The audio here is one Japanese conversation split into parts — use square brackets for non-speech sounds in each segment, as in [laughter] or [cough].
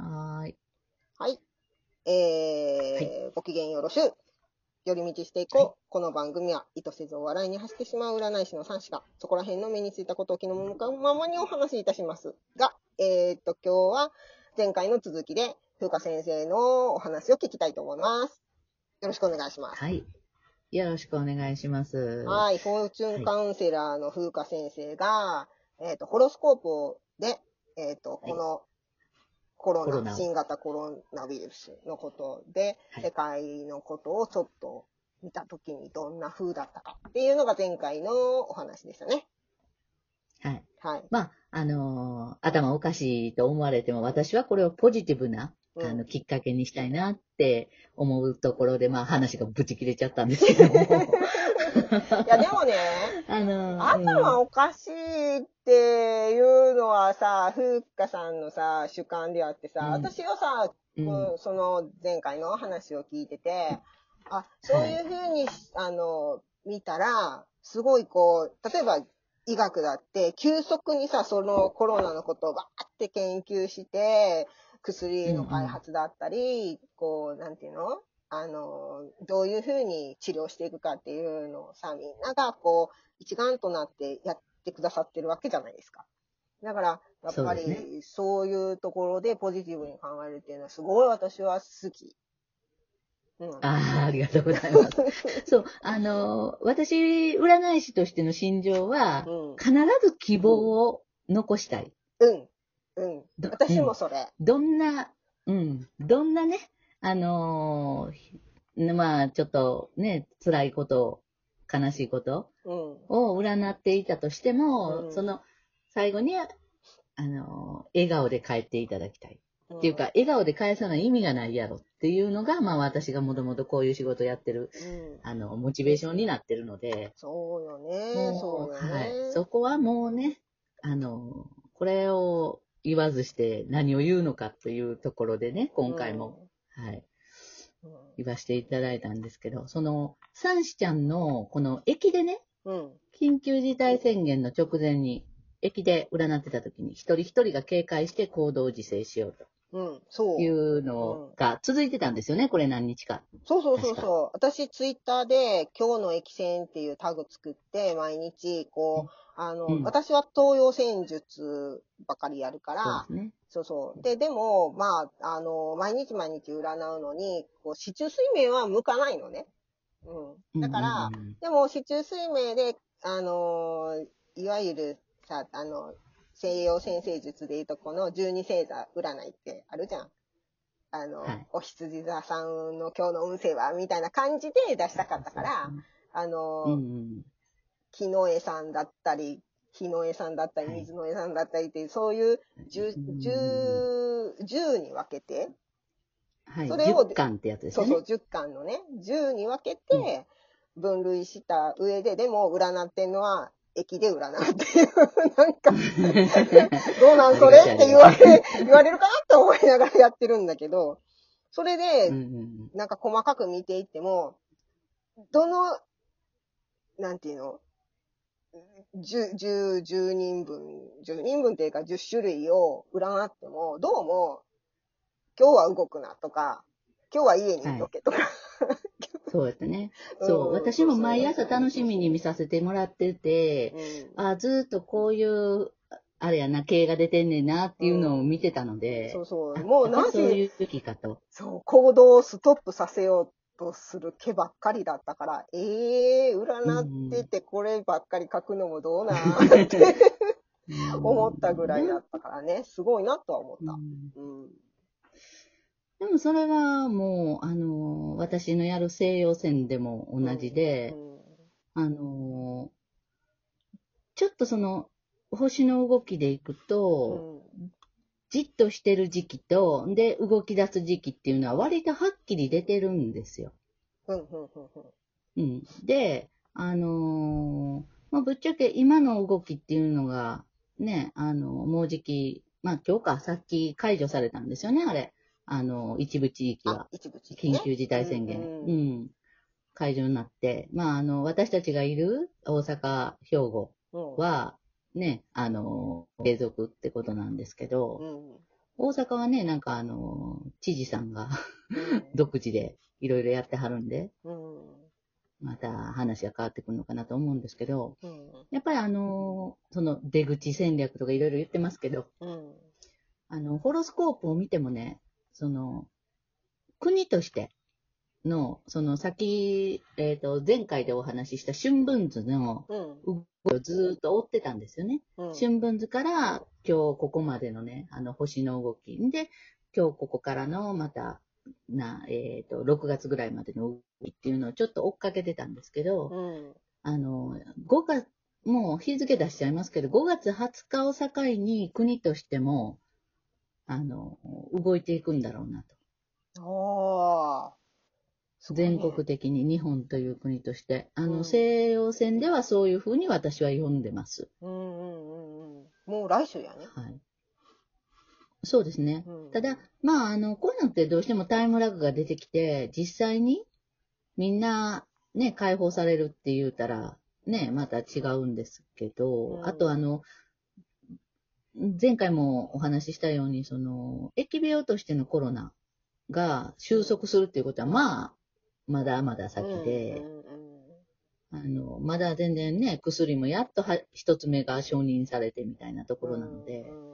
はーい。はい。えーご機嫌よろしゅう。寄り道していこう。はいこの番組は意図せずお笑いに走ってしまう占い師の三子が、そこら辺の目についたことを気の向かうままにお話しいたします。が、えーっと、今日は前回の続きで、風花先生のお話を聞きたいと思います。よろしくお願いします。はい。よろしくお願いします。はい。フォーチュンカウンセラーの風花先生が、えーっと、ホロスコープで、えーっと、この、コロナ、コロナ新型コロナウイルスのことで、はい世界のことをちょっと見たときにどんな風だったかっていうのが前回のお話でしたね。はい。はい。まあ、あのー頭おかしいと思われても、私はこれをポジティブな、うんあの、きっかけにしたいなって思うところで、まあ、話がブチ切れちゃったんですけども。[laughs] [laughs] いや、でもね、あのー頭おかしいっていうのはさ、風花さんのさ、主観であってさ、うん。私はさ、うん。その前回の話を聞いてて、あ、そういうふうに、あの、見たら、すごいこう、例えば医学だって、急速にさ、そのコロナのことをバーって研究して、薬の開発だったり、こう、なんていうの？あの、どういうふうに治療していくかっていうのをさ、みんながこう、一丸となってやってくださってるわけじゃないですか。だから、やっぱり、そういうところでポジティブに考えるっていうのは、すごい私は好き。うん。ああ、ありがとうございます。[laughs] そう、あのー私、占い師としての心情は、うん。必ず希望を残したい。うん。うん。ど私もそれ。どんな、うん、どんなね、あのーまあ、ちょっとね、辛いこと、悲しいことうん。を占っていたとしても、うんその、最後に、あのー笑顔で帰っていただきたい。っっていうか、、笑顔で返さない意味がないやろっていうのが、まあ私がもともとこういう仕事やってる、うん。あの、モチベーションになってるので、そうよね。もそうよね。はい。そこはもうね、あの、これを言わずして何を言うのかというところでね、今回も、はい、うん。言わせていただいたんですけど、その、サンシちゃんの、この駅でね、うん。緊急事態宣言の直前に、駅で占ってた時に、一人一人が警戒して行動を自制しよううん。そうとい。うのが続いてたんですよね、これ何日か。そうそうそうそう。私、ツイッターで、今日の駅戦っていうタグ作って、毎日、こう、あの、うん私は東洋戦術ばかりやるから、そうね。そうそう。で、でも、まあ、あの、毎日毎日占うのに、こう、市中水明は向かないのね。うん。だから、うんうんうんでも、市中水明で、あの、いわゆる、さ、あの、西洋先生術でいうとこの十二星座占いってあるじゃん。あの、はい。お羊座さんの今日の運勢は、みたいな感じで出したかったから、あの、うんうん木の絵さんだったり、日の絵さんだったり、はい。水の絵さんだったりっていう、そういう十うん十十に分けて、はい。それを10巻ってやつですよね。そうそう、十巻のね、十に分けて、分類した上で、でも占ってんのは、駅で占うっていう、[laughs] なんか、どうなんそれって言われ、[laughs] 言われるかなって思いながらやってるんだけど、それでなんか細かく見ていっても、どの、なんていうの十、十、十人分、十人分っていうか十種類を占っても、どうも、今日は動くなとか、今日は家にいとけとか。そうですね。うんそう。私も毎朝楽しみに見させてもらってて、うんあずーっとこういう、あれやな、経が出てんねんなっていうのを見てたので、そうそう。あもうなやっぱそういぜ、う時かと。そう、行動をストップさせようとする毛ばっかりだったから、ええー、占っててこればっかり書くのもどうなん？って [laughs] 思ったぐらいだったからね、すごいなとは思った。うんうん。でもそれはもう、あの、私のやる西洋線でも同じで、あの、ちょっとその、星の動きでいくうと、ん。じっとしてる時期と、で、動き出す時期っていうのは割とはっきり出てるんですよ。うん、うん、うん、うん。うん。で、あのーまあ、ぶっちゃけ今の動きっていうのが、ね、あの、もうじき、まあ今日か、さっき解除されたんですよね、あれ。あの、一部地域あは。。緊急事態宣言。ううんん。解除になって。まあ、あの、私たちがいる大阪、兵庫うん。は、ね、あの、継続ってことなんですけど、うん。大阪はね、なんかあの、知事さんがうん [laughs] 独自でいろいろやってはるんで、うん。また話が変わってくるのかなと思うんですけど、うん。やっぱりあの、その出口戦略とかいろいろ言ってますけど、うん。あの、ホロスコープを見てもね、その、国としての、その先、えっ、と、前回でお話しした春分図のうん。動きをずーっと追ってたんですよね。うん。春分図から今日ここまでのね、あの星の動き。で、今日ここからのまた、な、えっ、と、6月ぐらいまでの動きっていうのをちょっと追っかけてたんですけど、うん。あの、5月、もう日付出しちゃいますけど、5月20日を境に国としても、あの、動いていくんだろうなと。ああ。すごいね全国的に日本という国として。あの、うん西洋戦ではそういうふうに私は読んでます。うんうんうんうん。もう来週やね。はい。そうですね。うんただ、まあ、あの、こういうのってどうしてもタイムラグが出てきて、実際にみんなね、解放されるって言うたら、ね、また違うんですけど、うんあとあの、前回もお話ししたように、その、疫病としてのコロナが収束するっていうことは、まあ、まだまだ先で、あの、まだ全然ね、薬もやっとは一つ目が承認されてみたいなところなので、うん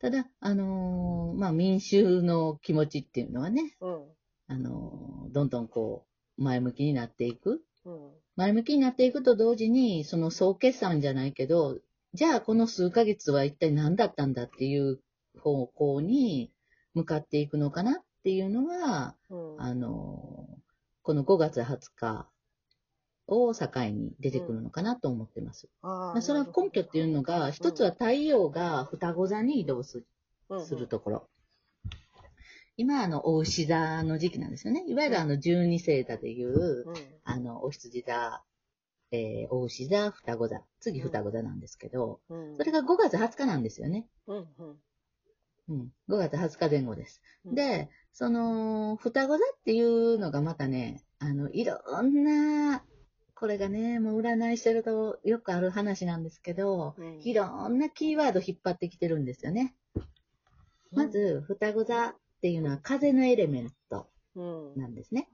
ただ、あのーまあ、民衆の気持ちっていうのはね、うん。あのーどんどんこう、前向きになっていく。うん。前向きになっていくと同時に、その総決算じゃないけど、じゃあこの数ヶ月は一体何だったんだっていう方向に向かっていくのかなっていうのが、うんあのーこの5月20日を境に出てくるのかなと思ってます。あまーあそれは根拠っていうのが、一つは太陽が双子座に移動する。うんするところ。今、あの、お牛座の時期なんですよね。いわゆるあの、十二星座でいう、うんあの、お羊座、えー、お牛座、双子座、次双子座なんですけど、うんそれが5月20日なんですよね。うんうんうん。5月20日前後です。うんで、その、双子座っていうのがまたね、あの、いろんな、これがね、もう占いしてるとよくある話なんですけど、うんいろんなキーワード引っ張ってきてるんですよね。まず、双子座っていうのは風のエレメントうんなんですね。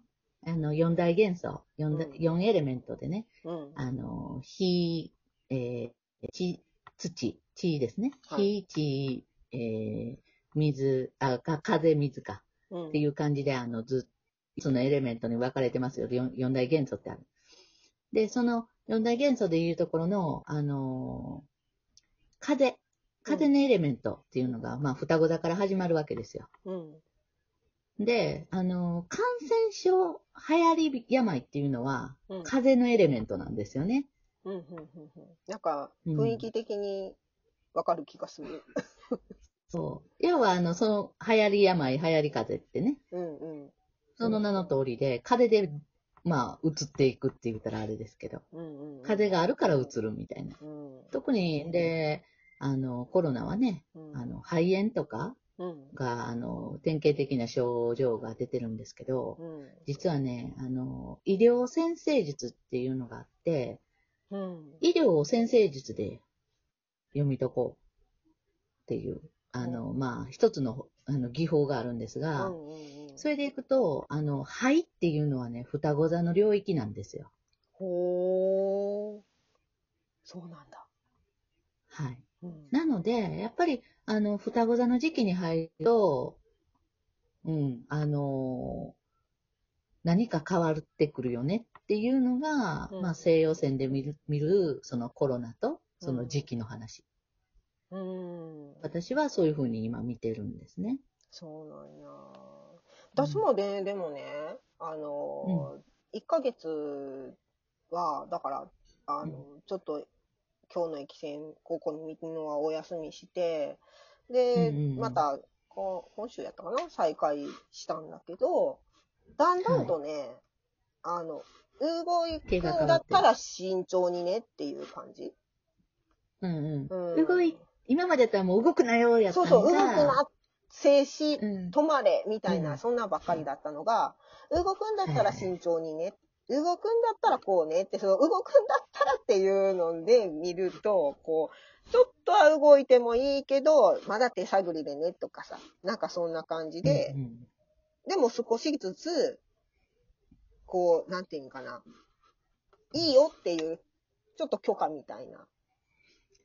あの、四大元素、四大うん四エレメントでね、うんあの、火、えー、地、土、地ですね。はい火、地、えー、水、あ、か風、水か。うんっていう感じで、あの、ずっそのエレメントに分かれてますよ。四四大元素ってある。で、その四大元素でいうところの、あのー風、風のエレメントっていうのが、まあ、双子座から始まるわけですよ。うんで、あのー感染症、流行り病っていうのは、うん。風のエレメントなんですよね。うんうんうんうん。なんかうん。雰囲気的にわかる気がする。[laughs] そう。要は、あの、その、流行り病、流行り風ってね、うんうん。その名の通りで、風で、まあ、移っていくって言ったらあれですけど、うんうん。風があるから移るみたいな。うん。特に、で、あの、コロナはね、うん。あの、肺炎とかうんが、あの、典型的な症状が出てるんですけど、うん。実はね、あの、医療先生術っていうのがあって、うん。医療を先生術で読み解こうっていう、あの、まあ、一つのあの技法があるんですが、うんうんうん。それでいくと、あの、肺っていうのはね、双子座の領域なんですよ。ほー。そうなんだ。はい。うん。なので、やっぱり、あの、双子座の時期に入ると、うん、あの何か変わってくるよねっていうのが、うんまあ、西洋線で見る、見る、そのコロナと、その時期の話。うん私はそういうふうに今見てるんですね。そうなんや。私もね、でもね、あの、1ヶ月は、だから、あの、ちょっと、今日の駅戦、ここに見るのはお休みして、で、うんうんうん。また、こ今週やったかな？再開したんだけど、だんだんとね、あの、動いくんだったら慎重にねっていう感じ。うんうん。うん。動い、今までだったらもう動くなよ、やったそうそう、動くな、静止、うん。止まれみたいな、うん。そんなばっかりだったのが、動くんだったら慎重にねっ動くんだったらこうねって、その動くんだったらっていうので見ると、こう、ちょっとは動いてもいいけど、まだ手探りでねとかさ、なんかそんな感じで、うんうんでも少しずつ、こう、なんていうんかな、いいよっていう、ちょっと許可みたいな。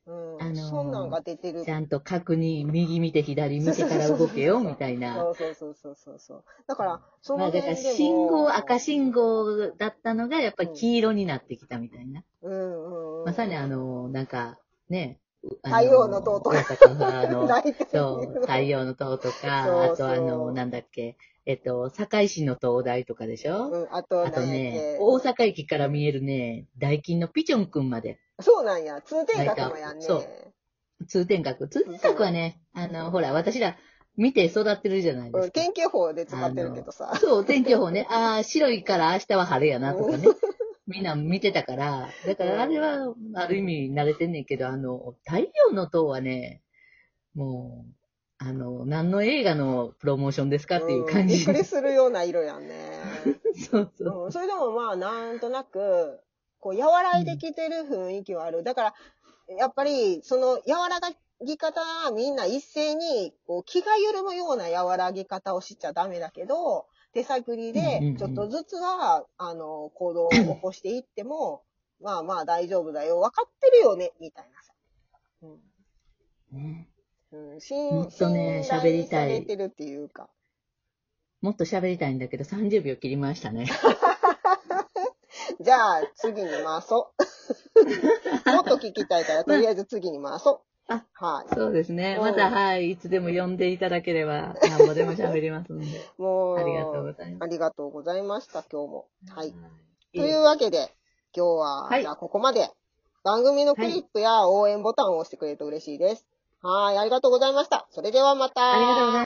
うん、あの。ちゃんと確認、右見て左見てから動けよ、みたいな。そうそうそうそうそうそう。だから、そまあだからの信号、赤信号だったのがやっぱり黄色になってきたみたいな。うんうんうん。まさにあの、なんか、ね。あ太陽の塔とかあの、[laughs] そう、太陽の塔とか、あとあの、なんだっけ、えっと、堺市の灯台とかでしょ、うん、あとあとねね、大阪駅から見えるね、大金のピチョンくんまで、そうなんや。通天閣もやんね。そう通天閣。通天閣はね、あの、ほら、私ら見て育ってるじゃないでうん、すか。天気予報で使ってるけどさ。そう、天気予報ね。ああ、白いから明日は晴れやなとかね。みんな見てたから。だからあれは、ある意味慣れてんねんけど、あの、太陽の塔はね、もう、あの、何の映画のプロモーションですかっていう感じ。んびっくりするような色やんね。[laughs] そうそう。うん、それでもまあ、なんとなく、こう、和らいできてる雰囲気はある。だから、やっぱり、その、和らぎ方はみんな一斉に、こう、気が緩むような和らぎ方をしちゃダメだけど、手探りでちょっとずつは、あの、行動を起こしていっても、[laughs] まあまあ大丈夫だよ。分かってるよね、みたいなさ。ねうん。うん、信もっとね喋りたいてるっていうか。もっと喋りたいんだけど、30秒切りましたね。[laughs] じゃあ、次に回そう。[laughs] もっと聞きたいから、とりあえず次に回そう。あはい。そうですね。うんまた、はい、いつでも呼んでいただければ、なんぼでも喋りますんで。もう、ありがとうございますありがとうございました、今日も。はい。いというわけで、今日は、はいじゃあここまで。番組のクリップや応援ボタンを押してくれると嬉しいです。はい、ありがとうございました。それではまた。ありがとうございます。